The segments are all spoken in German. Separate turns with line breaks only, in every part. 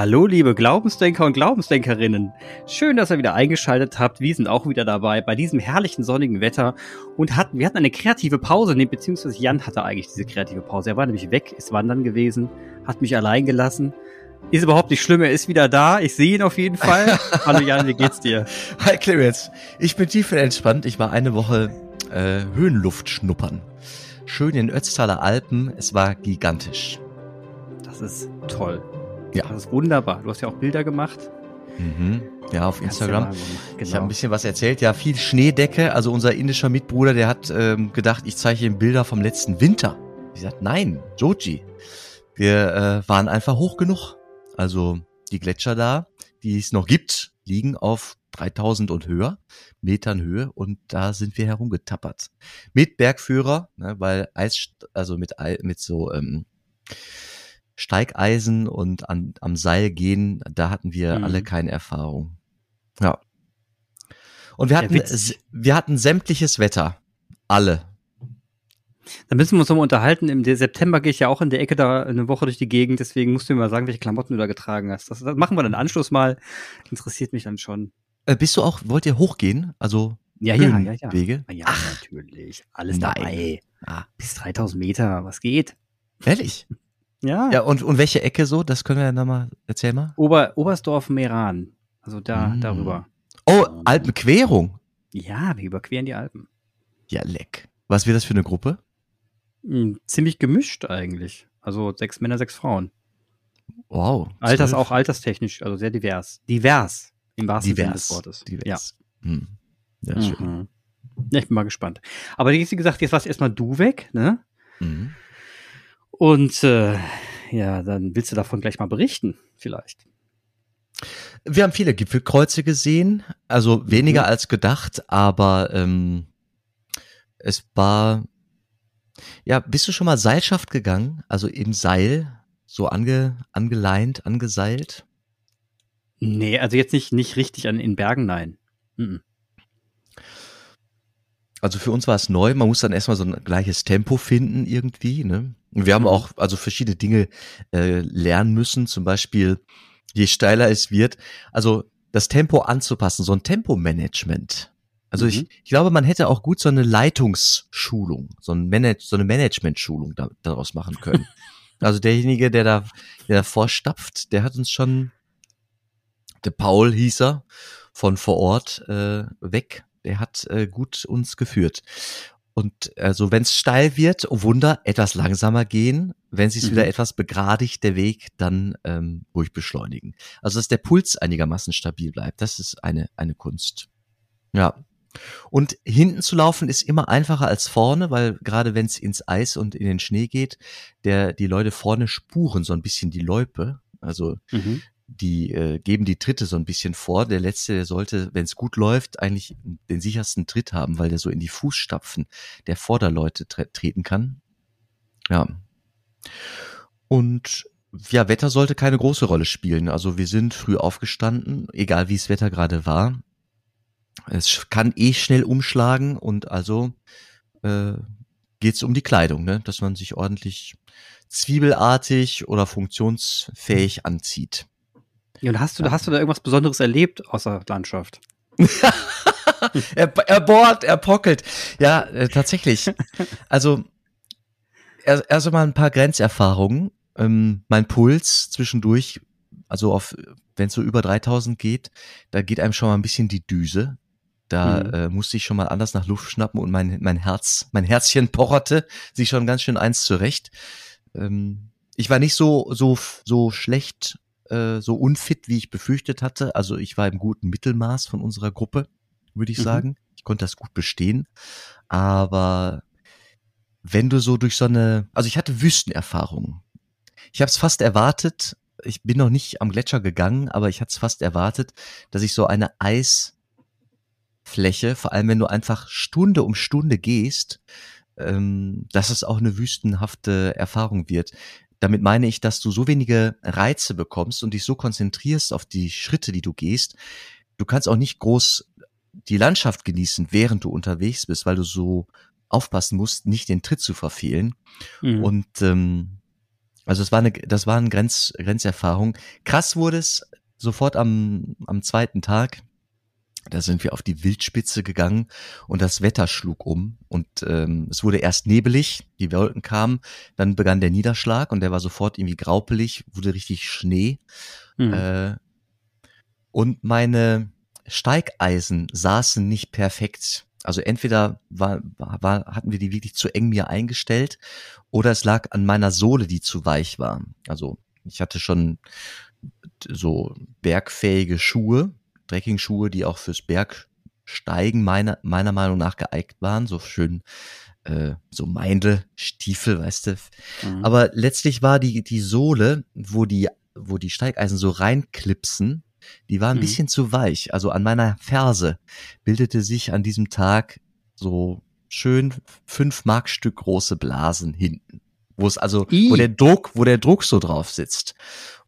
Hallo, liebe Glaubensdenker und Glaubensdenkerinnen. Schön, dass ihr wieder eingeschaltet habt. Wir sind auch wieder dabei bei diesem herrlichen sonnigen Wetter und hatten, wir hatten eine kreative Pause, nee, beziehungsweise Jan hatte eigentlich diese kreative Pause. Er war nämlich weg, ist wandern gewesen, hat mich allein gelassen. Ist überhaupt nicht schlimm, er ist wieder da. Ich sehe ihn auf jeden Fall. Hallo Jan, wie geht's dir?
Hi Clemens, ich bin tief entspannt. Ich war eine Woche äh, Höhenluft schnuppern. Schön in Ötztaler Alpen. Es war gigantisch.
Das ist toll. Ja. Das ist wunderbar. Du hast ja auch Bilder gemacht.
Mhm. Ja, auf Instagram. Genau. Ich habe ein bisschen was erzählt. Ja, viel Schneedecke. Also unser indischer Mitbruder, der hat ähm, gedacht, ich zeige ihm Bilder vom letzten Winter. Ich sagte, nein, Joji. Wir äh, waren einfach hoch genug. Also die Gletscher da, die es noch gibt, liegen auf 3000 und höher, Metern Höhe und da sind wir herumgetappert. Mit Bergführer, ne, weil Eis, also mit, mit so ähm, Steigeisen und an, am Seil gehen, da hatten wir mhm. alle keine Erfahrung. Ja. Und wir hatten, wir hatten sämtliches Wetter. Alle.
Da müssen wir uns nochmal unterhalten. Im September gehe ich ja auch in der Ecke da eine Woche durch die Gegend, deswegen musst du mir mal sagen, welche Klamotten du da getragen hast. Das, das machen wir dann Anschluss mal. Interessiert mich dann schon.
Äh, bist du auch, wollt ihr hochgehen? Also
ja, ja, ja, ja.
Wege?
Ja, Ach, natürlich. Alles nein. dabei. Ah. Bis 3000 Meter, was geht?
Ehrlich? Ja. Ja, und, und welche Ecke so? Das können wir ja nochmal, erzähl mal.
Ober, Oberstdorf Meran. Also da, mm. darüber.
Oh, Alpenquerung.
Ja, wir überqueren die Alpen.
Ja, leck. Was wird das für eine Gruppe?
Hm, ziemlich gemischt eigentlich. Also sechs Männer, sechs Frauen.
Wow.
Alters auch alterstechnisch, also sehr divers. Divers. Im wahrsten Sinne des Wortes.
Divers.
Ja. Hm. Ja, mhm. schön. Ja, ich bin mal gespannt. Aber wie gesagt, jetzt warst erstmal du weg, ne? Mhm. Und äh, ja, dann willst du davon gleich mal berichten, vielleicht.
Wir haben viele Gipfelkreuze gesehen, also weniger mhm. als gedacht, aber ähm, es war. Ja, bist du schon mal Seilschaft gegangen? Also im Seil, so ange, angeleint, angeseilt?
Nee, also jetzt nicht, nicht richtig an, in Bergen, nein. Mhm.
Also für uns war es neu, man muss dann erstmal so ein gleiches Tempo finden irgendwie, ne? Wir haben mhm. auch also verschiedene Dinge äh, lernen müssen, zum Beispiel je steiler es wird, also das Tempo anzupassen, so ein Tempomanagement. Also mhm. ich, ich glaube, man hätte auch gut so eine Leitungsschulung, so, ein Manage, so eine Management-Schulung da, daraus machen können. also derjenige, der da, der da vorstapft, der hat uns schon, der Paul hieß er, von vor Ort äh, weg, der hat äh, gut uns geführt. Und also wenn es steil wird, oh Wunder, etwas langsamer gehen. Wenn sich mhm. wieder etwas begradigt, der Weg, dann ähm, ruhig beschleunigen. Also dass der Puls einigermaßen stabil bleibt, das ist eine, eine Kunst. Ja. Und hinten zu laufen ist immer einfacher als vorne, weil gerade wenn es ins Eis und in den Schnee geht, der die Leute vorne spuren so ein bisschen die Loipe. Also mhm die äh, geben die Tritte so ein bisschen vor. Der letzte, der sollte, wenn es gut läuft, eigentlich den sichersten Tritt haben, weil der so in die Fußstapfen der Vorderleute tre treten kann. Ja. Und ja, Wetter sollte keine große Rolle spielen. Also wir sind früh aufgestanden, egal wie es Wetter gerade war. Es kann eh schnell umschlagen und also äh, geht es um die Kleidung, ne? dass man sich ordentlich zwiebelartig oder funktionsfähig anzieht.
Ja, und hast du, ja. hast du da irgendwas Besonderes erlebt außer Landschaft?
er, er bohrt, er pockelt. Ja, äh, tatsächlich. Also, erst, erst einmal ein paar Grenzerfahrungen. Ähm, mein Puls zwischendurch, also auf, wenn es so über 3000 geht, da geht einem schon mal ein bisschen die Düse. Da mhm. äh, musste ich schon mal anders nach Luft schnappen und mein, mein Herz, mein Herzchen pocherte sich schon ganz schön eins zurecht. Ähm, ich war nicht so, so, so schlecht äh, so unfit, wie ich befürchtet hatte. Also ich war im guten Mittelmaß von unserer Gruppe, würde ich mhm. sagen. Ich konnte das gut bestehen. Aber wenn du so durch so eine, also ich hatte Wüstenerfahrungen. Ich habe es fast erwartet. Ich bin noch nicht am Gletscher gegangen, aber ich hatte es fast erwartet, dass ich so eine Eisfläche, vor allem wenn du einfach Stunde um Stunde gehst, ähm, dass es auch eine wüstenhafte Erfahrung wird. Damit meine ich, dass du so wenige Reize bekommst und dich so konzentrierst auf die Schritte, die du gehst. Du kannst auch nicht groß die Landschaft genießen, während du unterwegs bist, weil du so aufpassen musst, nicht den Tritt zu verfehlen. Mhm. Und ähm, Also es war eine, das war eine Grenz, Grenzerfahrung. Krass wurde es sofort am, am zweiten Tag. Da sind wir auf die Wildspitze gegangen und das Wetter schlug um und ähm, es wurde erst nebelig, die Wolken kamen, dann begann der Niederschlag und der war sofort irgendwie graupelig, wurde richtig Schnee. Mhm. Äh, und meine Steigeisen saßen nicht perfekt. Also entweder war, war, hatten wir die wirklich zu eng mir eingestellt oder es lag an meiner Sohle, die zu weich war. Also ich hatte schon so bergfähige Schuhe, Trekking-Schuhe, die auch fürs Bergsteigen meiner, meiner Meinung nach geeignet waren, so schön äh, so Meindl-Stiefel, weißt du. Mhm. Aber letztlich war die, die Sohle, wo die, wo die Steigeisen so reinklipsen, die war ein mhm. bisschen zu weich. Also an meiner Ferse bildete sich an diesem Tag so schön fünf Markstück große Blasen hinten. Wo es also, I. wo der Druck, wo der Druck so drauf sitzt.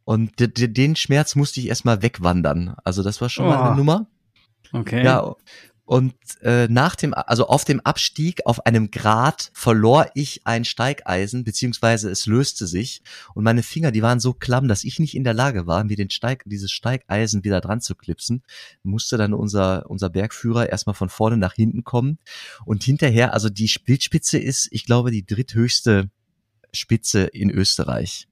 Und den Schmerz musste ich erstmal wegwandern. Also das war schon oh. mal eine oh. Nummer.
Okay.
Ja, und äh, nach dem, also auf dem Abstieg auf einem Grat verlor ich ein Steigeisen, beziehungsweise es löste sich. Und meine Finger, die waren so klamm, dass ich nicht in der Lage war, mir den Steig, dieses Steigeisen wieder dran zu klipsen. Musste dann unser, unser Bergführer erstmal von vorne nach hinten kommen. Und hinterher, also die Bildspitze ist, ich glaube, die dritthöchste Spitze in Österreich.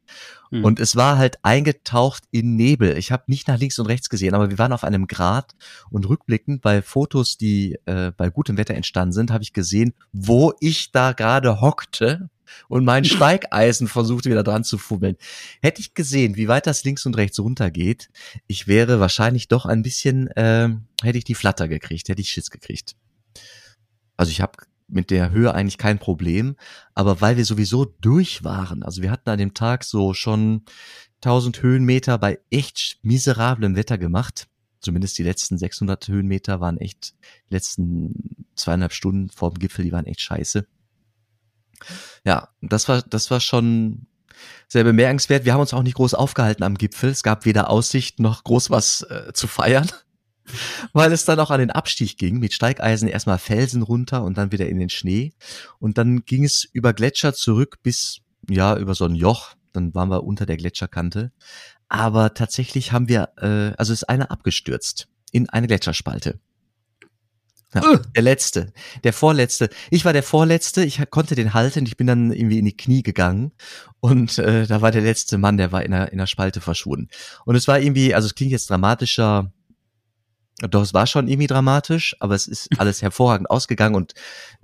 Mhm. Und es war halt eingetaucht in Nebel. Ich habe nicht nach links und rechts gesehen, aber wir waren auf einem Grat und rückblickend bei Fotos, die äh, bei gutem Wetter entstanden sind, habe ich gesehen, wo ich da gerade hockte und mein Steigeisen versuchte wieder dran zu fummeln. Hätte ich gesehen, wie weit das links und rechts runtergeht, ich wäre wahrscheinlich doch ein bisschen, äh, hätte ich die Flatter gekriegt, hätte ich Schiss gekriegt. Also ich habe mit der Höhe eigentlich kein Problem, aber weil wir sowieso durch waren, also wir hatten an dem Tag so schon 1000 Höhenmeter bei echt miserablem Wetter gemacht. Zumindest die letzten 600 Höhenmeter waren echt, die letzten zweieinhalb Stunden vor dem Gipfel, die waren echt scheiße. Ja, das war, das war schon sehr bemerkenswert. Wir haben uns auch nicht groß aufgehalten am Gipfel. Es gab weder Aussicht noch groß was äh, zu feiern weil es dann auch an den Abstieg ging, mit Steigeisen erstmal Felsen runter und dann wieder in den Schnee. Und dann ging es über Gletscher zurück bis, ja, über so ein Joch. Dann waren wir unter der Gletscherkante. Aber tatsächlich haben wir, äh, also ist einer abgestürzt in eine Gletscherspalte. Ja, uh. Der letzte, der vorletzte. Ich war der vorletzte, ich konnte den halten, ich bin dann irgendwie in die Knie gegangen und äh, da war der letzte Mann, der war in der, in der Spalte verschwunden. Und es war irgendwie, also es klingt jetzt dramatischer, doch, es war schon irgendwie dramatisch, aber es ist alles hervorragend ausgegangen und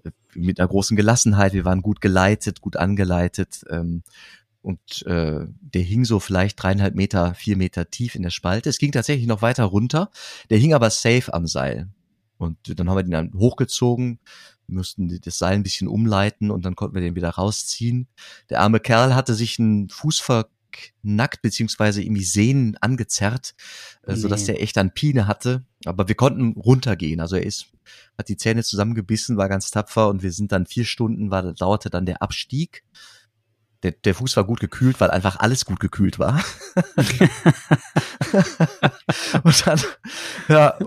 äh, mit einer großen Gelassenheit. Wir waren gut geleitet, gut angeleitet. Ähm, und äh, der hing so vielleicht dreieinhalb Meter, vier Meter tief in der Spalte. Es ging tatsächlich noch weiter runter. Der hing aber safe am Seil. Und dann haben wir den dann hochgezogen, mussten das Seil ein bisschen umleiten und dann konnten wir den wieder rausziehen. Der arme Kerl hatte sich einen Fuß ver nackt beziehungsweise irgendwie Sehnen angezerrt, äh, nee. sodass der echt an Pine hatte. Aber wir konnten runtergehen. Also er ist, hat die Zähne zusammengebissen, war ganz tapfer und wir sind dann vier Stunden, war, dauerte dann der Abstieg. Der, der Fuß war gut gekühlt, weil einfach alles gut gekühlt war. und dann ja,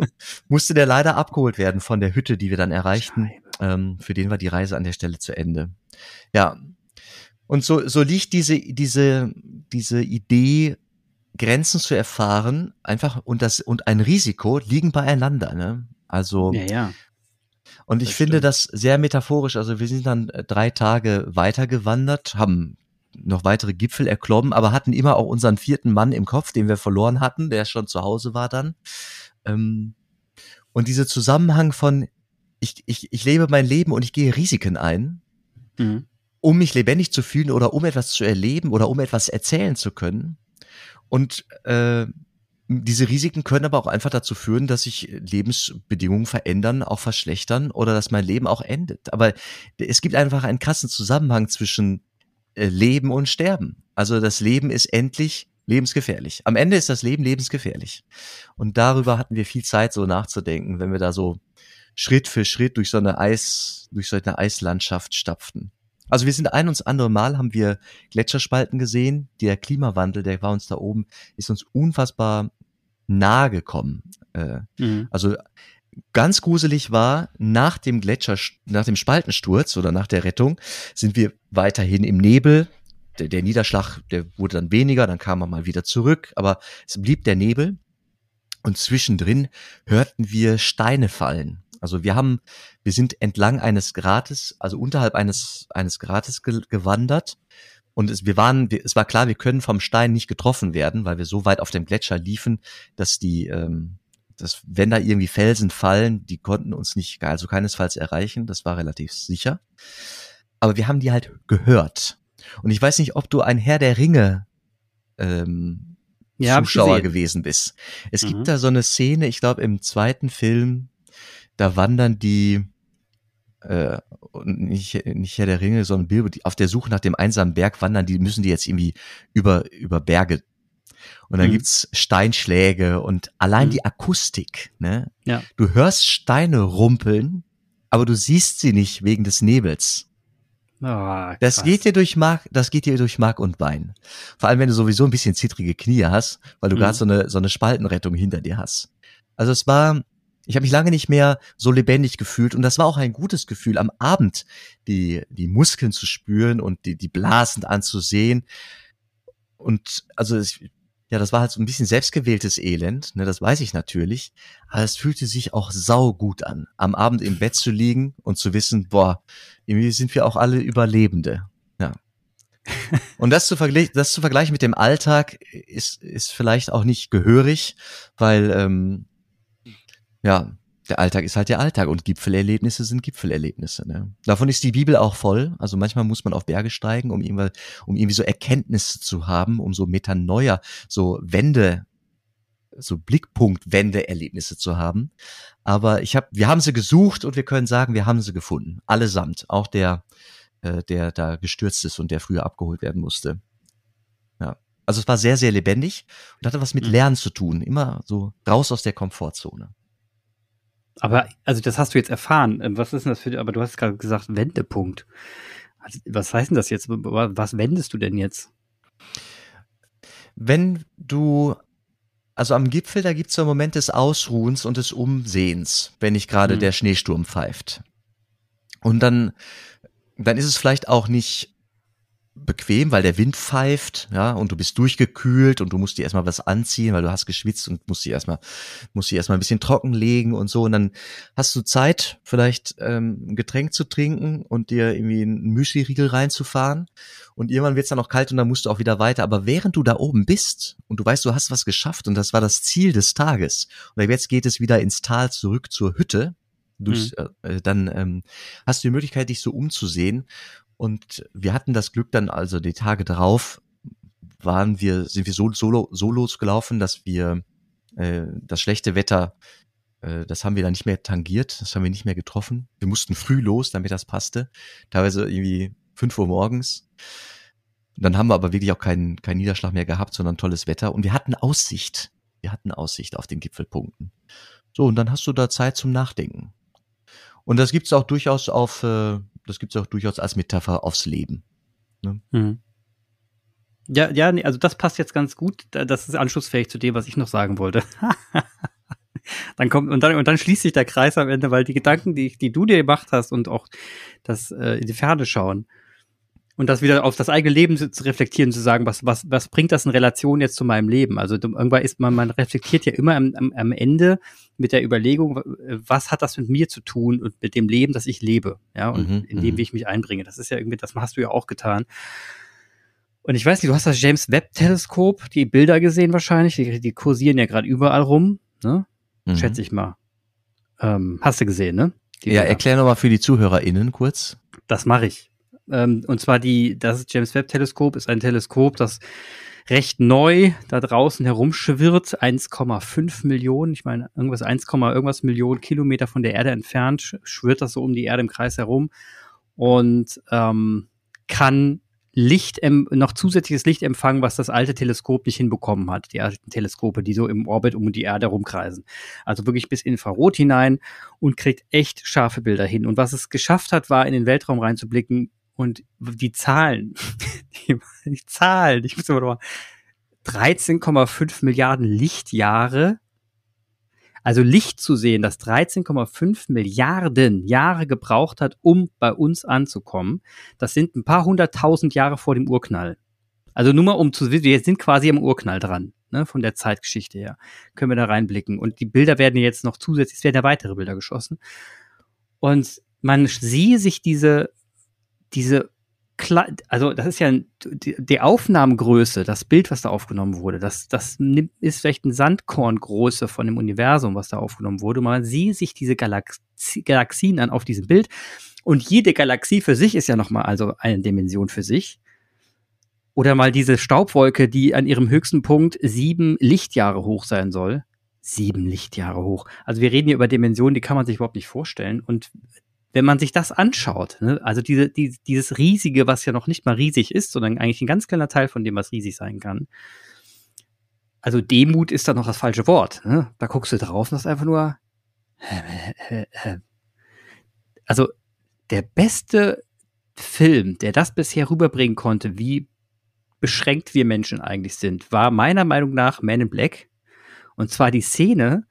musste der leider abgeholt werden von der Hütte, die wir dann erreichten. Ähm, für den war die Reise an der Stelle zu Ende. Ja, und so, so liegt diese, diese, diese Idee, Grenzen zu erfahren, einfach und das und ein Risiko liegen beieinander. Ne? Also
ja, ja.
Und ich das finde stimmt. das sehr metaphorisch. Also wir sind dann äh, drei Tage weiter gewandert, haben noch weitere Gipfel erklommen, aber hatten immer auch unseren vierten Mann im Kopf, den wir verloren hatten, der schon zu Hause war dann. Ähm, und dieser Zusammenhang von ich, ich, ich lebe mein Leben und ich gehe Risiken ein. Mhm um mich lebendig zu fühlen oder um etwas zu erleben oder um etwas erzählen zu können. Und äh, diese Risiken können aber auch einfach dazu führen, dass sich Lebensbedingungen verändern, auch verschlechtern oder dass mein Leben auch endet. Aber es gibt einfach einen krassen Zusammenhang zwischen äh, Leben und Sterben. Also das Leben ist endlich lebensgefährlich. Am Ende ist das Leben lebensgefährlich. Und darüber hatten wir viel Zeit so nachzudenken, wenn wir da so Schritt für Schritt durch so eine Eis, durch so eine Eislandschaft stapften. Also wir sind ein und andere Mal haben wir Gletscherspalten gesehen. Der Klimawandel, der war uns da oben, ist uns unfassbar nahe gekommen. Äh, mhm. Also ganz gruselig war, nach dem Gletscher, nach dem Spaltensturz oder nach der Rettung, sind wir weiterhin im Nebel der, der Niederschlag, der wurde dann weniger, dann kam er mal wieder zurück, aber es blieb der Nebel. Und zwischendrin hörten wir Steine fallen. Also wir haben, wir sind entlang eines Grates, also unterhalb eines, eines Grates ge gewandert. Und es, wir waren, es war klar, wir können vom Stein nicht getroffen werden, weil wir so weit auf dem Gletscher liefen, dass die, ähm, dass wenn da irgendwie Felsen fallen, die konnten uns nicht, also keinesfalls erreichen. Das war relativ sicher. Aber wir haben die halt gehört. Und ich weiß nicht, ob du ein Herr der Ringe ähm, ja, Zuschauer gewesen bist. Es mhm. gibt da so eine Szene, ich glaube im zweiten Film, da wandern die äh, nicht, nicht Herr der Ringe, sondern Bilbo, die auf der Suche nach dem einsamen Berg wandern, die müssen die jetzt irgendwie über, über Berge. Und dann mhm. gibt's Steinschläge und allein mhm. die Akustik, ne? Ja. Du hörst Steine rumpeln, aber du siehst sie nicht wegen des Nebels. Oh, das geht dir durch Mark, das geht dir durch Mark und Bein. Vor allem, wenn du sowieso ein bisschen zittrige Knie hast, weil du mhm. gerade so eine, so eine Spaltenrettung hinter dir hast. Also es war, ich habe mich lange nicht mehr so lebendig gefühlt und das war auch ein gutes Gefühl, am Abend die, die Muskeln zu spüren und die, die Blasen anzusehen. Und also ich, ja, das war halt so ein bisschen selbstgewähltes Elend, ne, das weiß ich natürlich. Aber es fühlte sich auch sau gut an, am Abend im Bett zu liegen und zu wissen, boah, irgendwie sind wir auch alle Überlebende. Ja. Und das zu, vergleichen, das zu vergleichen mit dem Alltag ist, ist vielleicht auch nicht gehörig, weil, ähm, ja, der Alltag ist halt der Alltag und Gipfelerlebnisse sind Gipfelerlebnisse. Ne? Davon ist die Bibel auch voll. Also manchmal muss man auf Berge steigen, um irgendwie, um irgendwie so Erkenntnisse zu haben, um so Metanoia, so Wende, so Blickpunkt-Wende-Erlebnisse zu haben. Aber ich habe, wir haben sie gesucht und wir können sagen, wir haben sie gefunden. Allesamt. Auch der, äh, der da gestürzt ist und der früher abgeholt werden musste. Ja. Also es war sehr, sehr lebendig und hatte was mit mhm. Lernen zu tun. Immer so raus aus der Komfortzone.
Aber, also das hast du jetzt erfahren. Ähm, was ist denn das für, aber du hast gerade gesagt, Wendepunkt. Was heißt denn das jetzt? Was wendest du denn jetzt?
Wenn du, also am Gipfel, da gibt es so einen Moment des Ausruhens und des Umsehens, wenn nicht gerade mhm. der Schneesturm pfeift. Und dann, dann ist es vielleicht auch nicht bequem, weil der Wind pfeift, ja, und du bist durchgekühlt und du musst dir erstmal was anziehen, weil du hast geschwitzt und musst dir erstmal, musst dir erstmal ein bisschen trocken legen und so. Und dann hast du Zeit, vielleicht ähm, ein Getränk zu trinken und dir irgendwie einen Müsli-Riegel reinzufahren. Und irgendwann wird's dann auch kalt und dann musst du auch wieder weiter. Aber während du da oben bist und du weißt, du hast was geschafft und das war das Ziel des Tages, und jetzt geht es wieder ins Tal zurück zur Hütte, durch, mhm. äh, dann ähm, hast du die Möglichkeit, dich so umzusehen und wir hatten das Glück dann also die Tage drauf waren wir, sind wir so solo, so losgelaufen, dass wir äh, das schlechte Wetter, äh, das haben wir dann nicht mehr tangiert, das haben wir nicht mehr getroffen. Wir mussten früh los, damit das passte. Teilweise irgendwie fünf Uhr morgens. Dann haben wir aber wirklich auch keinen, keinen Niederschlag mehr gehabt, sondern tolles Wetter. Und wir hatten Aussicht. Wir hatten Aussicht auf den Gipfelpunkten. So, und dann hast du da Zeit zum Nachdenken. Und das gibt's auch durchaus auf, äh, das gibt's auch durchaus als Metapher aufs Leben. Ne? Mhm.
Ja, ja, nee, also das passt jetzt ganz gut. Das ist anschlussfähig zu dem, was ich noch sagen wollte. dann kommt und dann und dann schließt sich der Kreis am Ende, weil die Gedanken, die, die du dir gemacht hast und auch das äh, in die Ferne schauen, und das wieder auf das eigene Leben zu reflektieren, zu sagen, was, was, was bringt das in Relation jetzt zu meinem Leben? Also irgendwann ist man, man reflektiert ja immer am, am, am Ende mit der Überlegung, was hat das mit mir zu tun und mit dem Leben, das ich lebe, ja, und mhm, in dem, mhm. wie ich mich einbringe. Das ist ja irgendwie, das hast du ja auch getan. Und ich weiß nicht, du hast das James Webb Teleskop, die Bilder gesehen wahrscheinlich, die, die kursieren ja gerade überall rum, ne? Mhm. Schätze ich mal. Ähm, hast du gesehen, ne?
Die ja, erklär nochmal für die ZuhörerInnen kurz.
Das mache ich. Ähm, und zwar die, das James Webb Teleskop ist ein Teleskop, das recht neu da draußen herumschwirrt, 1,5 Millionen, ich meine irgendwas 1, irgendwas Millionen Kilometer von der Erde entfernt, schwirrt das so um die Erde im Kreis herum und ähm, kann Licht, noch zusätzliches Licht empfangen, was das alte Teleskop nicht hinbekommen hat. Die alten Teleskope, die so im Orbit um die Erde herumkreisen. Also wirklich bis Infrarot hinein und kriegt echt scharfe Bilder hin. Und was es geschafft hat, war in den Weltraum reinzublicken, und die Zahlen, die, Zahlen, ich muss immer noch mal, 13,5 Milliarden Lichtjahre. Also Licht zu sehen, das 13,5 Milliarden Jahre gebraucht hat, um bei uns anzukommen. Das sind ein paar hunderttausend Jahre vor dem Urknall. Also nur mal um zu wissen, wir sind quasi am Urknall dran, ne, von der Zeitgeschichte her. Können wir da reinblicken. Und die Bilder werden jetzt noch zusätzlich, es werden ja weitere Bilder geschossen. Und man siehe sich diese, diese also das ist ja die Aufnahmengröße, das Bild, was da aufgenommen wurde, das, das ist vielleicht ein Sandkorngröße von dem Universum, was da aufgenommen wurde. Man sieht sich diese Galaxie, Galaxien an auf diesem Bild und jede Galaxie für sich ist ja nochmal also eine Dimension für sich. Oder mal diese Staubwolke, die an ihrem höchsten Punkt sieben Lichtjahre hoch sein soll. Sieben Lichtjahre hoch. Also wir reden hier über Dimensionen, die kann man sich überhaupt nicht vorstellen. Und wenn man sich das anschaut, ne, also diese, die, dieses riesige, was ja noch nicht mal riesig ist, sondern eigentlich ein ganz kleiner Teil von dem, was riesig sein kann. Also Demut ist da noch das falsche Wort. Ne? Da guckst du drauf und das ist einfach nur. Also der beste Film, der das bisher rüberbringen konnte, wie beschränkt wir Menschen eigentlich sind, war meiner Meinung nach Man in Black. Und zwar die Szene,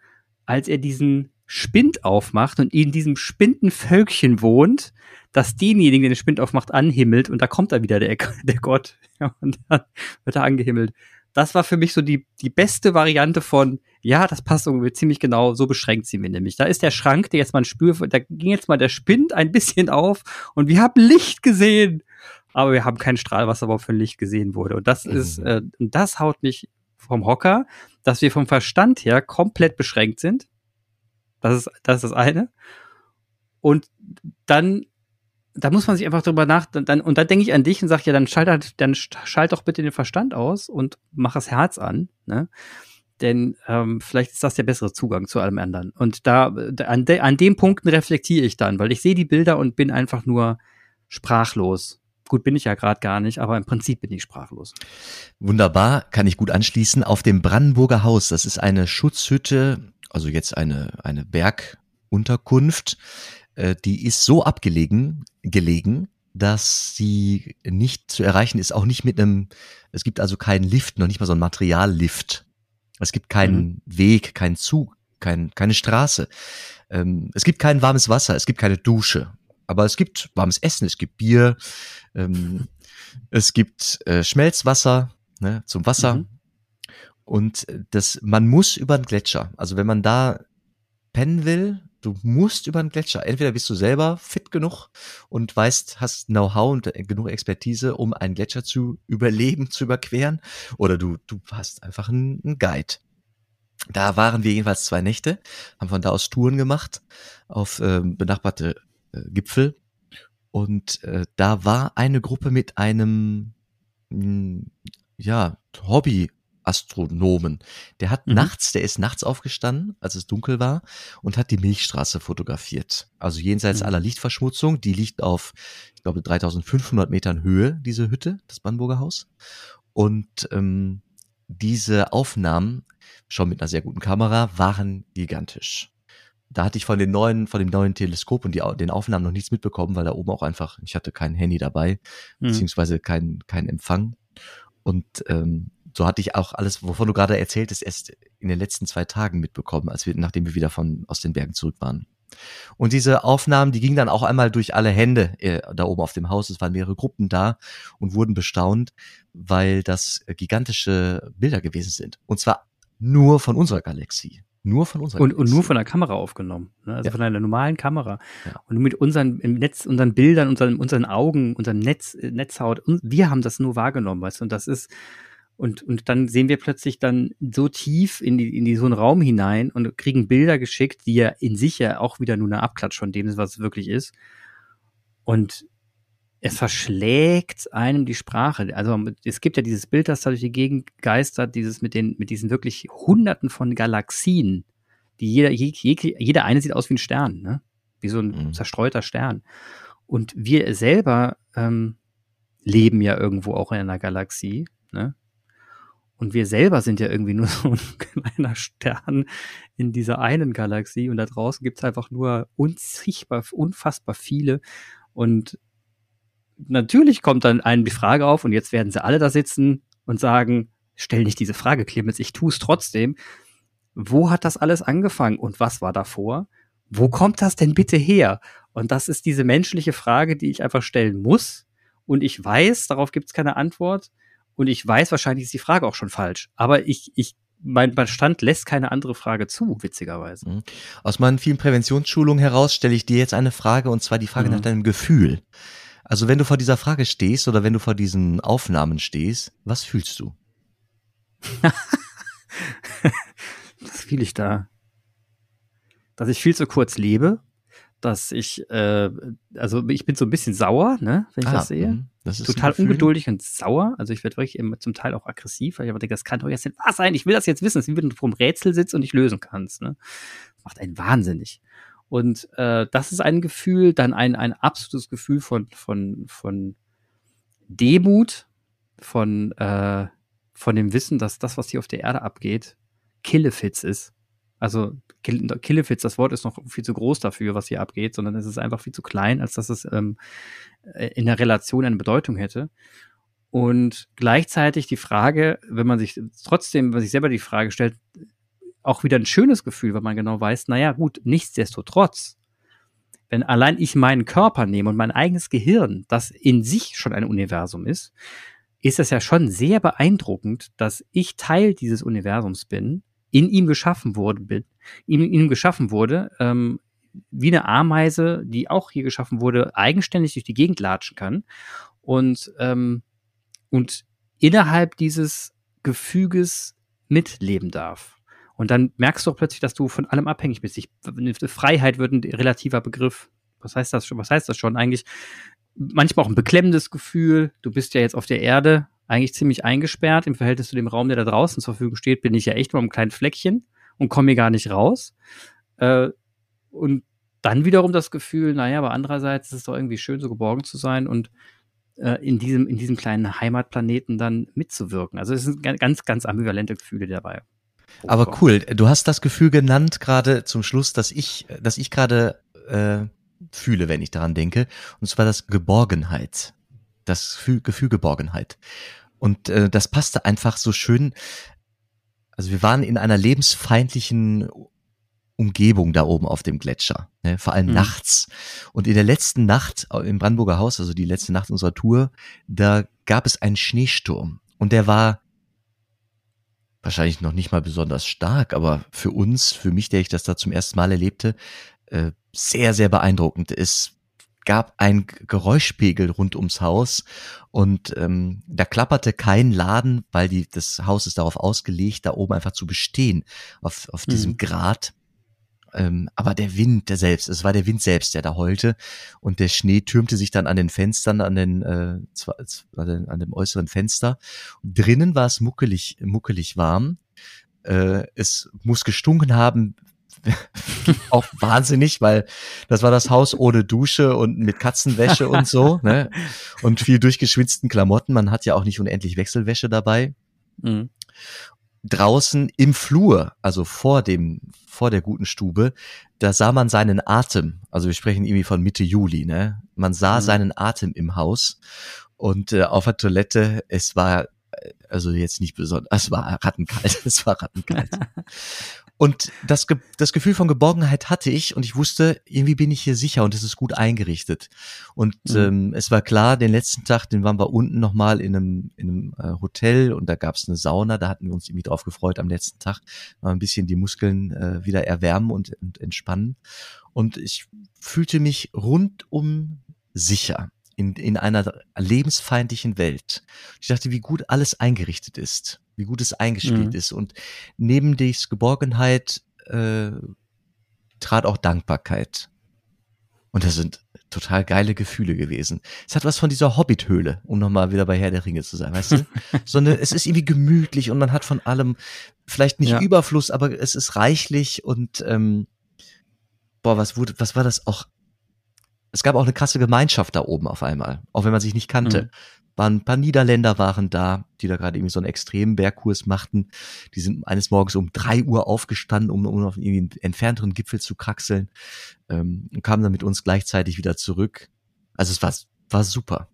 als er diesen Spind aufmacht und in diesem Spindenvölkchen wohnt, dass denjenigen, der den Spind aufmacht, anhimmelt und da kommt da wieder der, der Gott ja, und dann wird er angehimmelt. Das war für mich so die, die beste Variante von, ja, das passt irgendwie ziemlich genau, so beschränkt sie mir nämlich. Da ist der Schrank, der jetzt mal ein Spür, da ging jetzt mal der Spind ein bisschen auf und wir haben Licht gesehen, aber wir haben keinen Strahl, was aber für ein Licht gesehen wurde. Und das mhm. ist, äh, das haut mich vom Hocker, dass wir vom Verstand her komplett beschränkt sind das ist, das ist das eine. Und dann, da muss man sich einfach drüber nach, dann, und dann denke ich an dich und sage, ja, dann schalt, halt, dann schalt doch bitte den Verstand aus und mach das Herz an, ne? Denn ähm, vielleicht ist das der bessere Zugang zu allem anderen. Und da, an, de, an dem Punkten reflektiere ich dann, weil ich sehe die Bilder und bin einfach nur sprachlos. Gut, bin ich ja gerade gar nicht, aber im Prinzip bin ich sprachlos.
Wunderbar, kann ich gut anschließen. Auf dem Brandenburger Haus, das ist eine Schutzhütte also jetzt eine, eine Bergunterkunft, äh, die ist so abgelegen, gelegen, dass sie nicht zu erreichen ist, auch nicht mit einem, es gibt also keinen Lift, noch nicht mal so ein Materiallift. Es gibt keinen mhm. Weg, keinen Zug, kein, keine Straße. Ähm, es gibt kein warmes Wasser, es gibt keine Dusche. Aber es gibt warmes Essen, es gibt Bier, ähm, es gibt äh, Schmelzwasser ne, zum Wasser. Mhm. Und das, man muss über den Gletscher. Also wenn man da pennen will, du musst über den Gletscher. Entweder bist du selber fit genug und weißt, hast Know-how und genug Expertise, um einen Gletscher zu überleben, zu überqueren, oder du, du hast einfach einen, einen Guide. Da waren wir jedenfalls zwei Nächte, haben von da aus Touren gemacht auf äh, benachbarte äh, Gipfel. Und äh, da war eine Gruppe mit einem mh, hm, ja, Hobby Astronomen. Der hat mhm. nachts, der ist nachts aufgestanden, als es dunkel war, und hat die Milchstraße fotografiert. Also jenseits mhm. aller Lichtverschmutzung. Die liegt auf, ich glaube, 3500 Metern Höhe, diese Hütte, das Brandenburger Haus. Und ähm, diese Aufnahmen, schon mit einer sehr guten Kamera, waren gigantisch. Da hatte ich von den neuen, von dem neuen Teleskop und die, den Aufnahmen noch nichts mitbekommen, weil da oben auch einfach, ich hatte kein Handy dabei, mhm. beziehungsweise kein, kein Empfang. Und ähm, so hatte ich auch alles, wovon du gerade erzählt hast, erst in den letzten zwei Tagen mitbekommen, als wir, nachdem wir wieder von aus den Bergen zurück waren. Und diese Aufnahmen, die gingen dann auch einmal durch alle Hände äh, da oben auf dem Haus. Es waren mehrere Gruppen da und wurden bestaunt, weil das gigantische Bilder gewesen sind. Und zwar nur von unserer Galaxie. Nur von unserer
und, und nur von der Kamera aufgenommen, ne? also ja. von einer normalen Kamera. Ja. Und mit unseren im Netz, unseren Bildern, unseren, unseren Augen, unserem Netz, Netzhaut, und wir haben das nur wahrgenommen, weißt du, und das ist, und, und dann sehen wir plötzlich dann so tief in, die, in die, so einen Raum hinein und kriegen Bilder geschickt, die ja in sich ja auch wieder nur eine Abklatsch von dem ist, was es wirklich ist. Und es verschlägt einem die Sprache. Also es gibt ja dieses Bild, das da durch die Gegend geistert, dieses mit den, mit diesen wirklich Hunderten von Galaxien, die jeder, jeder eine sieht aus wie ein Stern, ne? Wie so ein mhm. zerstreuter Stern. Und wir selber ähm, leben ja irgendwo auch in einer Galaxie, ne? Und wir selber sind ja irgendwie nur so ein kleiner Stern in dieser einen Galaxie und da draußen gibt's einfach nur unsichtbar, unfassbar viele. Und natürlich kommt dann einem die Frage auf und jetzt werden sie alle da sitzen und sagen, stell nicht diese Frage, Clemens, ich tue es trotzdem. Wo hat das alles angefangen und was war davor? Wo kommt das denn bitte her? Und das ist diese menschliche Frage, die ich einfach stellen muss. Und ich weiß, darauf gibt's keine Antwort. Und ich weiß, wahrscheinlich ist die Frage auch schon falsch. Aber ich, ich, mein Verstand lässt keine andere Frage zu, witzigerweise.
Mhm. Aus meinen vielen Präventionsschulungen heraus stelle ich dir jetzt eine Frage, und zwar die Frage mhm. nach deinem Gefühl. Also wenn du vor dieser Frage stehst oder wenn du vor diesen Aufnahmen stehst, was fühlst du?
was fühle ich da? Dass ich viel zu kurz lebe, dass ich, äh, also ich bin so ein bisschen sauer, ne, wenn ich ah, das sehe. Mhm. Das ist Total ungeduldig und sauer. Also ich werde wirklich zum Teil auch aggressiv, weil ich aber denke, das kann doch jetzt nicht wahr sein. Ich will das jetzt wissen. Das ist wie wenn du vor einem Rätsel sitzt und nicht lösen kannst. Ne? Das macht einen wahnsinnig. Und äh, das ist ein Gefühl, dann ein, ein absolutes Gefühl von, von, von Demut, von, äh, von dem Wissen, dass das, was hier auf der Erde abgeht, Killefits ist. Also Killefits, das Wort ist noch viel zu groß dafür, was hier abgeht, sondern es ist einfach viel zu klein, als dass es ähm, in der Relation eine Bedeutung hätte. Und gleichzeitig die Frage, wenn man sich trotzdem, wenn man sich selber die Frage stellt, auch wieder ein schönes Gefühl, weil man genau weiß, naja, gut, nichtsdestotrotz, wenn allein ich meinen Körper nehme und mein eigenes Gehirn, das in sich schon ein Universum ist, ist es ja schon sehr beeindruckend, dass ich Teil dieses Universums bin, in ihm geschaffen wurde, bin, in ihm geschaffen wurde, ähm, wie eine Ameise, die auch hier geschaffen wurde, eigenständig durch die Gegend latschen kann und ähm, und innerhalb dieses Gefüges mitleben darf. Und dann merkst du auch plötzlich, dass du von allem abhängig bist. Ich, Freiheit wird ein relativer Begriff. Was heißt das schon? Was heißt das schon eigentlich? Manchmal auch ein beklemmendes Gefühl. Du bist ja jetzt auf der Erde eigentlich ziemlich eingesperrt. Im Verhältnis zu dem Raum, der da draußen zur Verfügung steht, bin ich ja echt nur ein kleines Fleckchen und komme hier gar nicht raus. Äh, und dann wiederum das Gefühl, naja, aber andererseits ist es doch irgendwie schön, so geborgen zu sein und äh, in diesem, in diesem kleinen Heimatplaneten dann mitzuwirken. Also es sind ganz, ganz ambivalente Gefühle dabei.
Aber cool, du hast das Gefühl genannt gerade zum Schluss, dass ich, dass ich gerade äh, fühle, wenn ich daran denke, und zwar das Geborgenheit, das Gefühl, Gefühl Geborgenheit. Und äh, das passte einfach so schön. Also wir waren in einer lebensfeindlichen Umgebung da oben auf dem Gletscher, ne? vor allem mhm. nachts. Und in der letzten Nacht im Brandenburger Haus, also die letzte Nacht unserer Tour, da gab es einen Schneesturm und der war wahrscheinlich noch nicht mal besonders stark, aber für uns, für mich, der ich das da zum ersten Mal erlebte, äh, sehr, sehr beeindruckend. Es gab ein Geräuschpegel rund ums Haus und ähm, da klapperte kein Laden, weil die, das Haus ist darauf ausgelegt, da oben einfach zu bestehen, auf, auf diesem mhm. Grat. Ähm, aber der Wind der selbst, es war der Wind selbst, der da heulte und der Schnee türmte sich dann an den Fenstern, an den, äh, an dem äußeren Fenster. Und drinnen war es muckelig, muckelig warm. Äh, es muss gestunken haben, auch wahnsinnig, weil das war das Haus ohne Dusche und mit Katzenwäsche und so, ne? Und viel durchgeschwitzten Klamotten. Man hat ja auch nicht unendlich Wechselwäsche dabei. Mhm draußen im Flur, also vor dem, vor der guten Stube, da sah man seinen Atem. Also wir sprechen irgendwie von Mitte Juli, ne? Man sah mhm. seinen Atem im Haus und äh, auf der Toilette, es war äh, also jetzt nicht besonders, es war rattenkalt, es war rattenkalt. Und das, Ge das Gefühl von Geborgenheit hatte ich und ich wusste, irgendwie bin ich hier sicher und es ist gut eingerichtet. Und mhm. ähm, es war klar, den letzten Tag, den waren wir unten nochmal in einem, in einem äh, Hotel und da gab es eine Sauna, da hatten wir uns irgendwie drauf gefreut am letzten Tag, mal ein bisschen die Muskeln äh, wieder erwärmen und, und entspannen. Und ich fühlte mich rundum sicher in, in einer lebensfeindlichen Welt. Ich dachte, wie gut alles eingerichtet ist wie gut es eingespielt mhm. ist. Und neben dies Geborgenheit äh, trat auch Dankbarkeit. Und das sind total geile Gefühle gewesen. Es hat was von dieser Hobbit-Höhle, um nochmal wieder bei Herr der Ringe zu sein, weißt du? Sondern es ist irgendwie gemütlich und man hat von allem vielleicht nicht ja. Überfluss, aber es ist reichlich und ähm, boah, was wurde, was war das auch? Es gab auch eine krasse Gemeinschaft da oben auf einmal, auch wenn man sich nicht kannte. Mhm waren ein paar Niederländer waren da, die da gerade irgendwie so einen extremen Bergkurs machten. Die sind eines Morgens um drei Uhr aufgestanden, um, um auf irgendwie einen entfernteren Gipfel zu kraxeln ähm, und kamen dann mit uns gleichzeitig wieder zurück. Also es war, war super.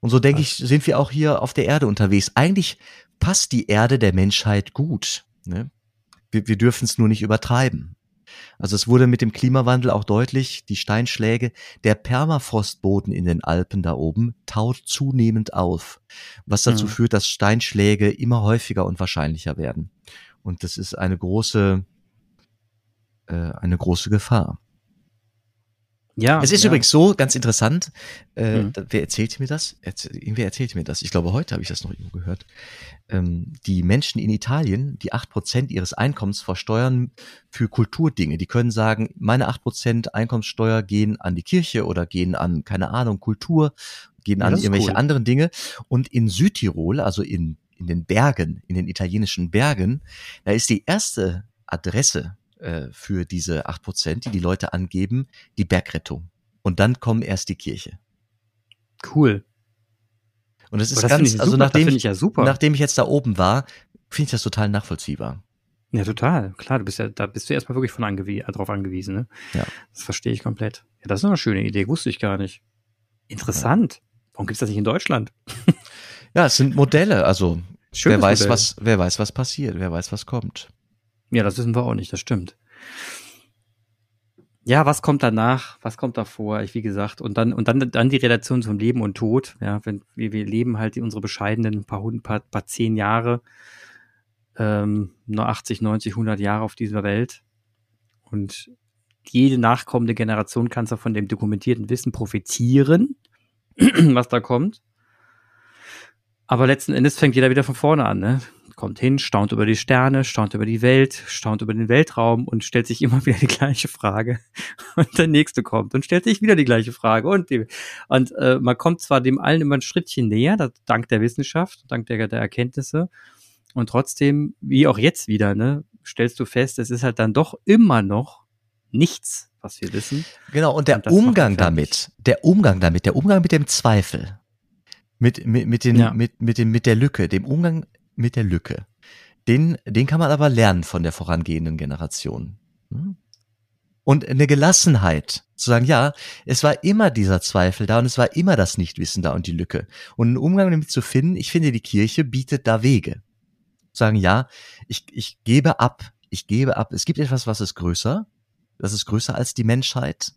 Und so denke ich, sind wir auch hier auf der Erde unterwegs. Eigentlich passt die Erde der Menschheit gut. Ne? Wir, wir dürfen es nur nicht übertreiben. Also es wurde mit dem Klimawandel auch deutlich, die Steinschläge, der Permafrostboden in den Alpen da oben taut zunehmend auf, was dazu mhm. führt, dass Steinschläge immer häufiger und wahrscheinlicher werden. Und das ist eine große, äh, eine große Gefahr. Ja. Es ist ja. übrigens so, ganz interessant, äh, mhm. wer erzählte mir das? Erzähl, irgendwer erzählte mir das. Ich glaube, heute habe ich das noch irgendwo gehört. Ähm, die Menschen in Italien, die acht Prozent ihres Einkommens versteuern für Kulturdinge. Die können sagen, meine acht Prozent Einkommenssteuer gehen an die Kirche oder gehen an, keine Ahnung, Kultur, gehen ja, an irgendwelche cool. anderen Dinge. Und in Südtirol, also in, in den Bergen, in den italienischen Bergen, da ist die erste Adresse äh, für diese acht Prozent, die die Leute angeben, die Bergrettung. Und dann kommen erst die Kirche.
Cool.
Und das ist das ganz, also nachdem ich, ja nachdem ich jetzt da oben war, finde ich das total nachvollziehbar.
Ja, total. Klar, du bist ja, da bist du erstmal wirklich von angewie drauf angewiesen, ne?
Ja.
Das verstehe ich komplett. Ja, das ist eine schöne Idee, wusste ich gar nicht. Interessant. Ja. Warum gibt's das nicht in Deutschland?
ja, es sind Modelle, also Schönes wer weiß, Modell. was, wer weiß, was passiert, wer weiß, was kommt.
Ja, das wissen wir auch nicht, das stimmt. Ja, was kommt danach? Was kommt davor? Ich, wie gesagt, und dann, und dann, dann die Relation zum Leben und Tod. Ja, wenn wir, wir leben halt unsere bescheidenen paar, paar, paar zehn Jahre, ähm, nur 80, 90, 100 Jahre auf dieser Welt. Und jede nachkommende Generation kann zwar von dem dokumentierten Wissen profitieren, was da kommt. Aber letzten Endes fängt jeder wieder von vorne an, ne? Kommt hin, staunt über die Sterne, staunt über die Welt, staunt über den Weltraum und stellt sich immer wieder die gleiche Frage. Und der nächste kommt und stellt sich wieder die gleiche Frage. Und, die, und äh, man kommt zwar dem allen immer ein Schrittchen näher, das, dank der Wissenschaft, dank der, der Erkenntnisse. Und trotzdem, wie auch jetzt wieder, ne, stellst du fest, es ist halt dann doch immer noch nichts, was wir wissen.
Genau, und der und Umgang damit, der Umgang damit, der Umgang mit dem Zweifel, mit, mit, mit, den, ja. mit, mit, dem, mit der Lücke, dem Umgang mit der Lücke. Den, den kann man aber lernen von der vorangehenden Generation. Hm? Und eine Gelassenheit, zu sagen, ja, es war immer dieser Zweifel da und es war immer das Nichtwissen da und die Lücke. Und einen Umgang damit zu finden, ich finde, die Kirche bietet da Wege. Sagen, ja, ich, ich gebe ab, ich gebe ab. Es gibt etwas, was ist größer. Das ist größer als die Menschheit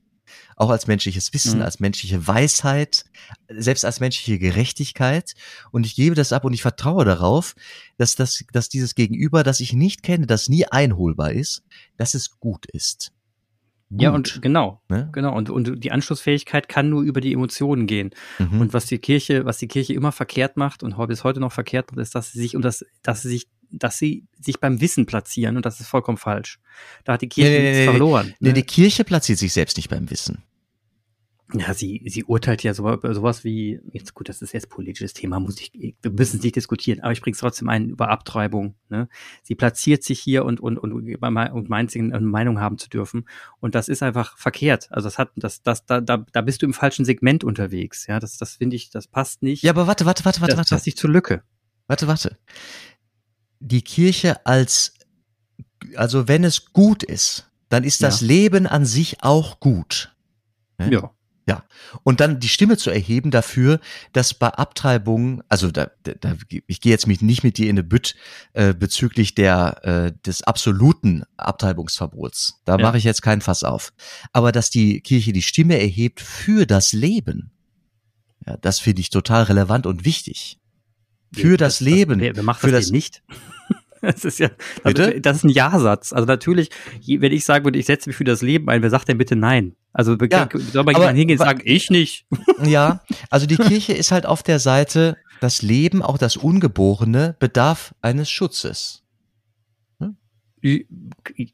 auch als menschliches Wissen, mhm. als menschliche Weisheit, selbst als menschliche Gerechtigkeit. Und ich gebe das ab und ich vertraue darauf, dass das, dass dieses Gegenüber, das ich nicht kenne, das nie einholbar ist, dass es gut ist.
Gut. Ja, und genau, ne? genau. Und, und die Anschlussfähigkeit kann nur über die Emotionen gehen. Mhm. Und was die Kirche, was die Kirche immer verkehrt macht und bis heute noch verkehrt macht, ist, dass sie sich um das, dass sie sich dass sie sich beim Wissen platzieren und das ist vollkommen falsch. Da hat die Kirche nee, nichts nee, verloren.
Nee, ne? die Kirche platziert sich selbst nicht beim Wissen.
Ja, sie, sie urteilt ja so, sowas wie, jetzt gut, das ist jetzt politisches Thema, muss ich, wir müssen es nicht diskutieren, aber ich bringe es trotzdem ein über Abtreibung. Ne? Sie platziert sich hier und, und, und, und meint, eine Meinung haben zu dürfen. Und das ist einfach verkehrt. Also das hat, das, das, da, da, da bist du im falschen Segment unterwegs. Ja, das, das finde ich, das passt nicht.
Ja, aber warte, warte, warte, warte,
das
warte.
passt nicht zur Lücke.
Warte, warte die Kirche als, also wenn es gut ist, dann ist das ja. Leben an sich auch gut.
Ne? Ja.
Ja. Und dann die Stimme zu erheben dafür, dass bei Abtreibungen, also da, da ich gehe jetzt nicht mit dir in eine Bütt äh, bezüglich der äh, des absoluten Abtreibungsverbots. Da ja. mache ich jetzt keinen Fass auf. Aber dass die Kirche die Stimme erhebt für das Leben, ja, das finde ich total relevant und wichtig. Für das, das Leben.
wer, wer macht das, das nicht? Das ist ja, bitte? das ist ein Ja-Satz. Also natürlich, wenn ich sagen würde, ich setze mich für das Leben ein, wer sagt denn bitte nein? Also ja, soll man jemand hingehen und sagen, ich nicht?
Ja, also die Kirche ist halt auf der Seite, das Leben, auch das Ungeborene, bedarf eines Schutzes.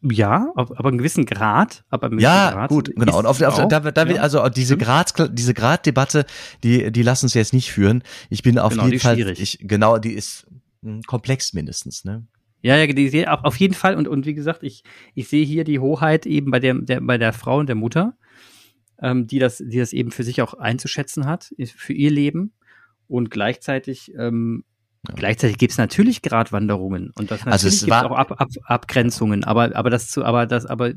Ja, aber einen gewissen Grad. Aber einen
ja,
Grad
gut, genau. Und auf, auf, auch, da, da will, also diese Grad, diese Graddebatte, die, die lassen uns jetzt nicht führen. Ich bin auf genau, jeden Fall, ich, genau, die ist hm, komplex mindestens, ne?
Ja, ja, die, die, auf jeden Fall. Und, und wie gesagt, ich, ich sehe hier die Hoheit eben bei der, der, bei der Frau und der Mutter, ähm, die das, die das eben für sich auch einzuschätzen hat, für ihr Leben. Und gleichzeitig ähm, Ja. Gleichzeitig gibt es natürlich Gratwanderungen und das
also
natürlich
also
auch Ab, Ab, Abgrenzungen, aber aber das zu aber das aber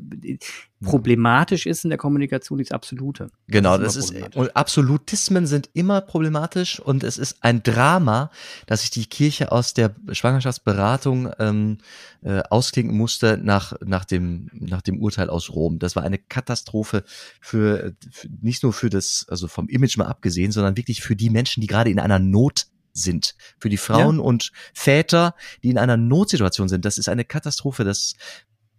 problematisch ist in der Kommunikation ist absolute.
Genau, das ist, das ist und Absolutismen sind immer problematisch und es ist ein Drama, dass sich die Kirche aus der Schwangerschaftsberatung ähm, äh, ausklinken musste nach nach dem nach dem Urteil aus Rom. Das war eine Katastrophe für, für nicht nur für das also vom Image mal abgesehen, sondern wirklich für die Menschen, die gerade in einer Not sind. Für die Frauen ja. und Väter, die in einer Notsituation sind. Das ist eine Katastrophe. Das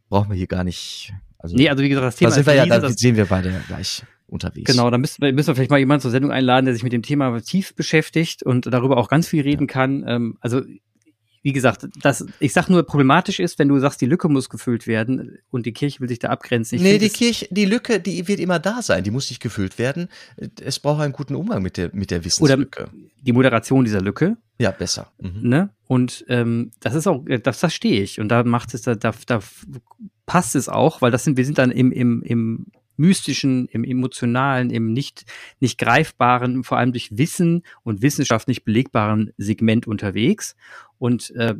brauchen wir hier gar nicht.
Also, nee, also wie gesagt, das Thema
da sind wir ja, da sehen wir beide gleich unterwegs.
Genau, da müssen wir, müssen wir vielleicht mal jemanden zur Sendung einladen, der sich mit dem Thema tief beschäftigt und darüber auch ganz viel reden ja. kann. Ähm, also wie gesagt, das, ich sag nur, problematisch ist, wenn du sagst, die Lücke muss gefüllt werden und die Kirche will sich da abgrenzen. Ich
nee, die Kirche, die Lücke, die wird immer da sein, die muss nicht gefüllt werden. Es braucht einen guten Umgang mit der, mit der Wissenslücke.
Oder die Moderation dieser Lücke.
Ja, besser.
Mhm. Ne? Und ähm, das ist auch, das verstehe ich. Und da macht es, da, da, da passt es auch, weil das sind, wir sind dann im, im, im mystischen, im emotionalen, im nicht, nicht greifbaren, vor allem durch Wissen und Wissenschaft nicht belegbaren Segment unterwegs. Und äh,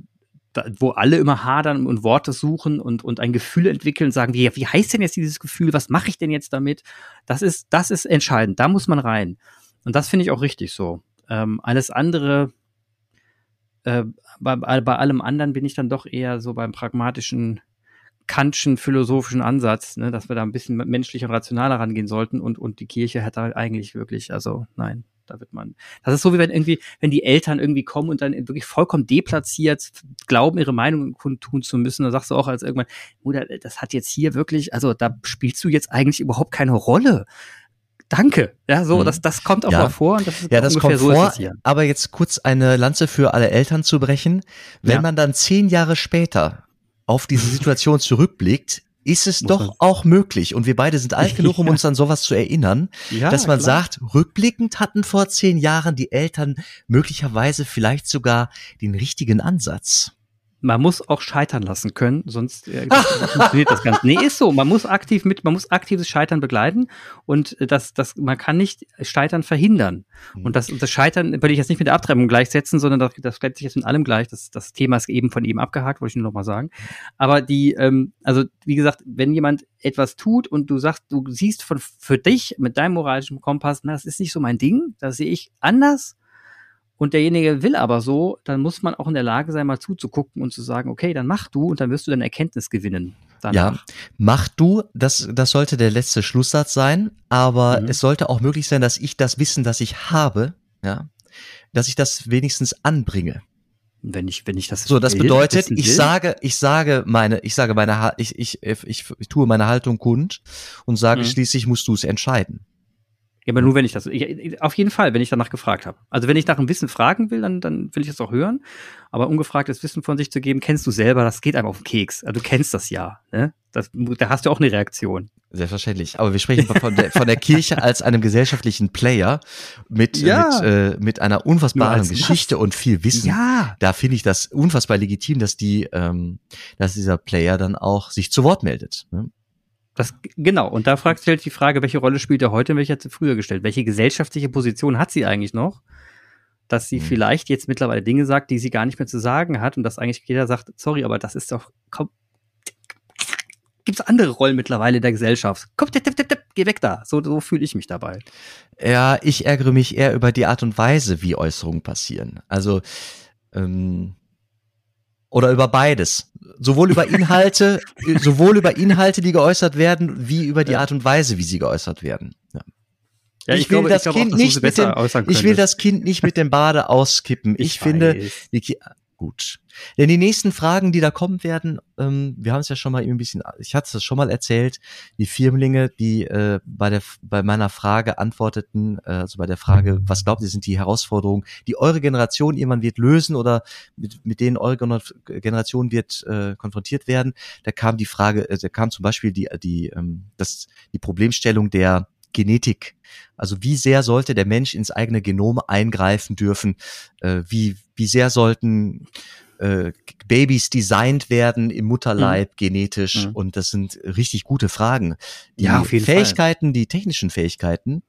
wo alle immer hadern und Worte suchen und, und ein Gefühl entwickeln, sagen, wie, wie heißt denn jetzt dieses Gefühl? Was mache ich denn jetzt damit? Das ist, das ist entscheidend. Da muss man rein. Und das finde ich auch richtig so. Ähm, alles andere, äh, bei, bei allem anderen bin ich dann doch eher so beim pragmatischen Kantschen philosophischen Ansatz, ne, dass wir da ein bisschen menschlicher und rationaler rangehen sollten und, und die Kirche hätte halt eigentlich wirklich, also nein, da wird man. Das ist so wie wenn irgendwie, wenn die Eltern irgendwie kommen und dann wirklich vollkommen deplatziert glauben, ihre Meinung kundtun zu müssen, dann sagst du auch als irgendwann, Mutter, das hat jetzt hier wirklich, also da spielst du jetzt eigentlich überhaupt keine Rolle. Danke. Ja, so, mhm. das, das kommt auch
ja.
mal vor. Und das
ist ja, das kommt so vor. Aber jetzt kurz eine Lanze für alle Eltern zu brechen. Wenn ja. man dann zehn Jahre später auf diese Situation zurückblickt, ist es Muss doch auch möglich, und wir beide sind alt genug, um uns an sowas zu erinnern, ja, dass man klar. sagt, rückblickend hatten vor zehn Jahren die Eltern möglicherweise vielleicht sogar den richtigen Ansatz
man muss auch scheitern lassen können, sonst äh, funktioniert das Ganze. Nee, ist so. Man muss aktiv mit, man muss aktives Scheitern begleiten und das, das, man kann nicht Scheitern verhindern. Mhm. Und das, das Scheitern würde ich jetzt nicht mit der Abtreibung gleichsetzen, sondern das, das stellt sich jetzt mit allem gleich. Das, das Thema ist eben von eben abgehakt, wollte ich nur noch mal sagen. Aber die, ähm, also wie gesagt, wenn jemand etwas tut und du sagst, du siehst von für dich mit deinem moralischen Kompass, na, das ist nicht so mein Ding, das sehe ich anders und derjenige will aber so, dann muss man auch in der Lage sein, mal zuzugucken und zu sagen, okay, dann mach du und dann wirst du deine Erkenntnis gewinnen.
Danach. Ja, mach du, das, das sollte der letzte Schlusssatz sein, aber mhm. es sollte auch möglich sein, dass ich das Wissen, das ich habe, ja, dass ich das wenigstens anbringe.
Wenn ich, wenn ich das
so, das will, bedeutet, ich will. sage, ich sage meine, ich sage meine, ich, ich, ich, ich, tue meine Haltung kund und sage, mhm. schließlich musst du es entscheiden.
Ja, aber nur wenn ich das, ich, auf jeden Fall, wenn ich danach gefragt habe. Also wenn ich nach einem Wissen fragen will, dann, dann will ich das auch hören. Aber ungefragtes Wissen von sich zu geben, kennst du selber, das geht einem auf den Keks. Also du kennst das ja. Ne? Das, da hast du auch eine Reaktion.
Selbstverständlich. Aber wir sprechen von der, von der Kirche als einem gesellschaftlichen Player mit, ja. mit, äh, mit einer unfassbaren Geschichte was? und viel Wissen.
Ja.
Da finde ich das unfassbar legitim, dass die, ähm, dass dieser Player dann auch sich zu Wort meldet. Ne?
Das, genau, und da fragt stellt die Frage, welche Rolle spielt er heute und welche hat sie früher gestellt? Welche gesellschaftliche Position hat sie eigentlich noch? Dass sie mhm. vielleicht jetzt mittlerweile Dinge sagt, die sie gar nicht mehr zu sagen hat und dass eigentlich jeder sagt, sorry, aber das ist doch, komm, gibt's andere Rollen mittlerweile in der Gesellschaft. Komm, tipp, tipp, tipp, geh weg da. So, so fühle ich mich dabei.
Ja, ich ärgere mich eher über die Art und Weise, wie Äußerungen passieren. Also, ähm, oder über beides. Sowohl über Inhalte, sowohl über Inhalte, die geäußert werden, wie über die Art und Weise, wie sie geäußert werden. Ja. Ja, ich, ich, will glaube, das ich Kind auch, nicht mit dem, ich will das Kind nicht mit dem Bade auskippen. Ich, ich finde, die, Gut. Denn die nächsten Fragen, die da kommen werden, ähm, wir haben es ja schon mal ein bisschen, ich hatte es schon mal erzählt, die Firmlinge, die äh, bei der bei meiner Frage antworteten, äh, also bei der Frage, was glaubt ihr, sind die Herausforderungen, die eure Generation irgendwann wird lösen oder mit, mit denen eure Generation wird äh, konfrontiert werden, da kam die Frage, äh, da kam zum Beispiel die die ähm, das die Problemstellung der Genetik. Also wie sehr sollte der Mensch ins eigene Genom eingreifen dürfen? Äh, wie, wie sehr sollten äh, Babys designt werden im Mutterleib mhm. genetisch? Mhm. Und das sind richtig gute Fragen. Die ja, Fähigkeiten, Fall. die technischen Fähigkeiten,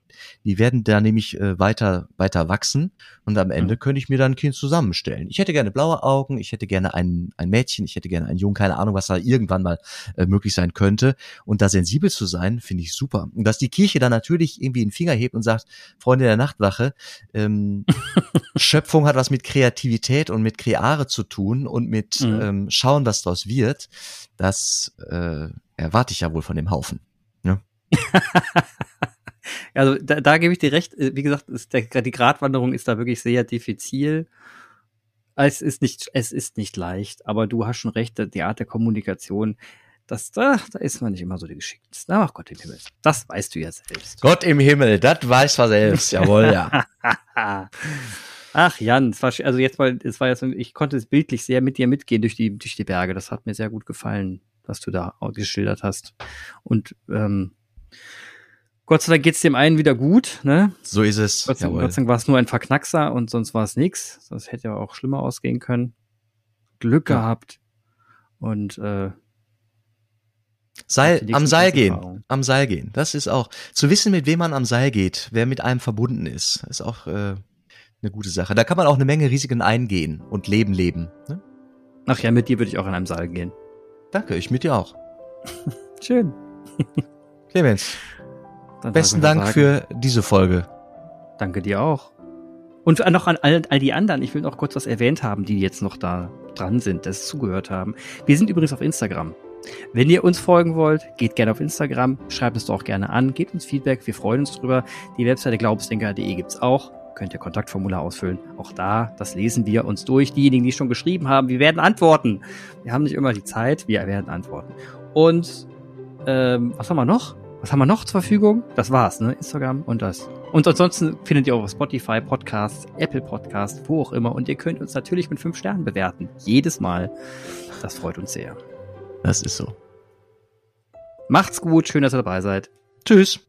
die werden da nämlich äh, weiter, weiter wachsen und am Ende
Mhm.
könnte ich mir dann ein Kind zusammenstellen. Ich hätte gerne blaue Augen, ich hätte gerne ein, ein Mädchen, ich hätte gerne einen Jungen, keine Ahnung, was da irgendwann mal äh, möglich sein könnte. Und da sensibel zu sein, finde ich super. Und dass die Kirche dann natürlich irgendwie einen Finger hebt und sagt, Freunde der Nachtwache, ähm, Schöpfung hat was mit Kreativität und mit Kreare zu tun und mit
Mhm.
ähm, schauen, was daraus wird, das äh, erwarte ich ja wohl von dem Haufen.
Also da, da gebe ich dir recht. Äh, Wie gesagt, ist der, die Gratwanderung ist da wirklich sehr diffizil. Es ist nicht, es ist nicht leicht, aber du hast schon recht, die Art der Kommunikation, das, da, da ist man nicht immer so die Geschickteste. Ach Gott im Himmel. Das weißt du ja selbst.
Gott im Himmel, das weiß er selbst, jawohl, ja.
Ach Jan, es war, also jetzt mal, es war jetzt, ich konnte es bildlich sehr mit dir mitgehen durch die, durch die Berge. Das hat mir sehr gut gefallen, was du da geschildert hast. Und ähm, Gott sei Dank geht's dem einen wieder gut, ne?
So ist es.
Gott sei. Gott sei Dank war es nur ein Verknackser und sonst war es nix. Das hätte ja auch schlimmer ausgehen können. Glück
Ja.
gehabt. Und äh,
Seil, am Seil gehen. Am Seil gehen. Das ist auch, zu wissen, mit wem man am Seil geht, wer mit einem verbunden ist, ist auch äh, eine gute Sache. Da kann man auch eine Menge Risiken eingehen und Leben leben. Ne?
ach ja, mit dir würde ich auch in einem Saal gehen.
Danke, ich mit dir auch.
Schön.
Clemens,
Dann
besten Dank
nur
für diese Folge.
Danke dir auch. Und noch an all, all die anderen, ich will noch kurz was erwähnt haben, die jetzt noch da dran sind, das zugehört haben. Wir sind übrigens auf Instagram. Wenn ihr uns folgen wollt, geht gerne auf Instagram, schreibt es doch auch gerne an, gebt uns Feedback, wir freuen uns drüber. Die Webseite glaubensdenker.de gibt's auch, könnt ihr Kontaktformular ausfüllen. Auch da, das lesen wir uns durch. Diejenigen, die schon geschrieben haben, wir werden antworten. Wir haben nicht immer die Zeit, wir werden antworten. Und ähm, was haben wir noch? Was haben wir noch zur Verfügung? Das war's, ne? Instagram und das. Und ansonsten findet ihr auch auf Spotify Podcasts, Apple Podcasts, wo auch immer. Und ihr könnt uns natürlich mit fünf Sternen bewerten. Jedes Mal. Das freut uns sehr.
Das ist so.
Macht's gut, schön, dass ihr dabei seid.
Tschüss.